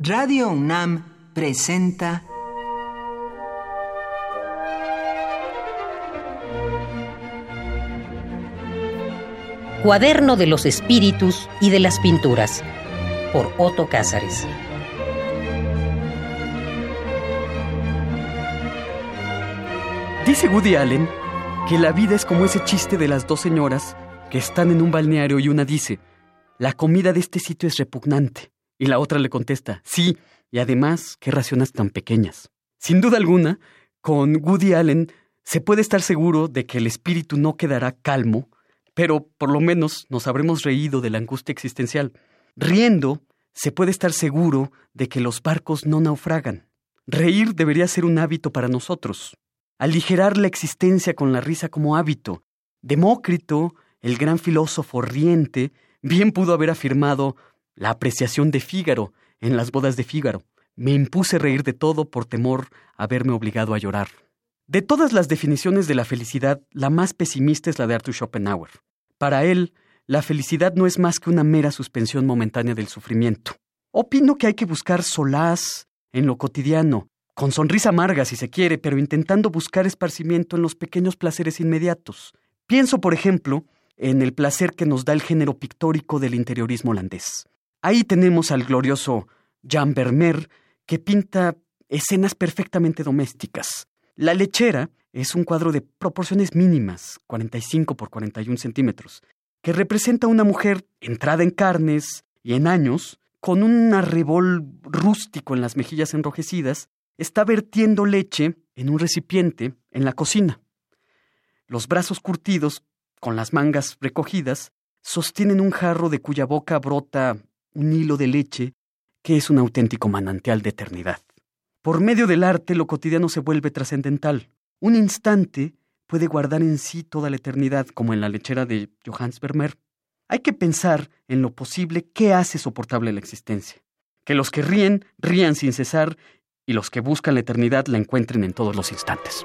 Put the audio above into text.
Radio UNAM presenta Cuaderno de los Espíritus y de las Pinturas por Otto Cázares. Dice Woody Allen que la vida es como ese chiste de las dos señoras que están en un balneario y una dice, la comida de este sitio es repugnante. Y la otra le contesta, sí, y además, qué raciones tan pequeñas. Sin duda alguna, con Woody Allen se puede estar seguro de que el espíritu no quedará calmo, pero por lo menos nos habremos reído de la angustia existencial. Riendo, se puede estar seguro de que los barcos no naufragan. Reír debería ser un hábito para nosotros. Aligerar la existencia con la risa como hábito. Demócrito, el gran filósofo riente, bien pudo haber afirmado la apreciación de Fígaro en las bodas de Fígaro. Me impuse reír de todo por temor a verme obligado a llorar. De todas las definiciones de la felicidad, la más pesimista es la de Arthur Schopenhauer. Para él, la felicidad no es más que una mera suspensión momentánea del sufrimiento. Opino que hay que buscar solaz en lo cotidiano, con sonrisa amarga si se quiere, pero intentando buscar esparcimiento en los pequeños placeres inmediatos. Pienso, por ejemplo, en el placer que nos da el género pictórico del interiorismo holandés. Ahí tenemos al glorioso Jan Vermeer, que pinta escenas perfectamente domésticas. La lechera es un cuadro de proporciones mínimas, 45 por 41 centímetros, que representa a una mujer entrada en carnes y en años, con un arrebol rústico en las mejillas enrojecidas, está vertiendo leche en un recipiente en la cocina. Los brazos curtidos, con las mangas recogidas, sostienen un jarro de cuya boca brota un hilo de leche que es un auténtico manantial de eternidad. Por medio del arte lo cotidiano se vuelve trascendental. Un instante puede guardar en sí toda la eternidad, como en la lechera de Johannes Vermeer. Hay que pensar en lo posible qué hace soportable la existencia. Que los que ríen, rían sin cesar, y los que buscan la eternidad la encuentren en todos los instantes.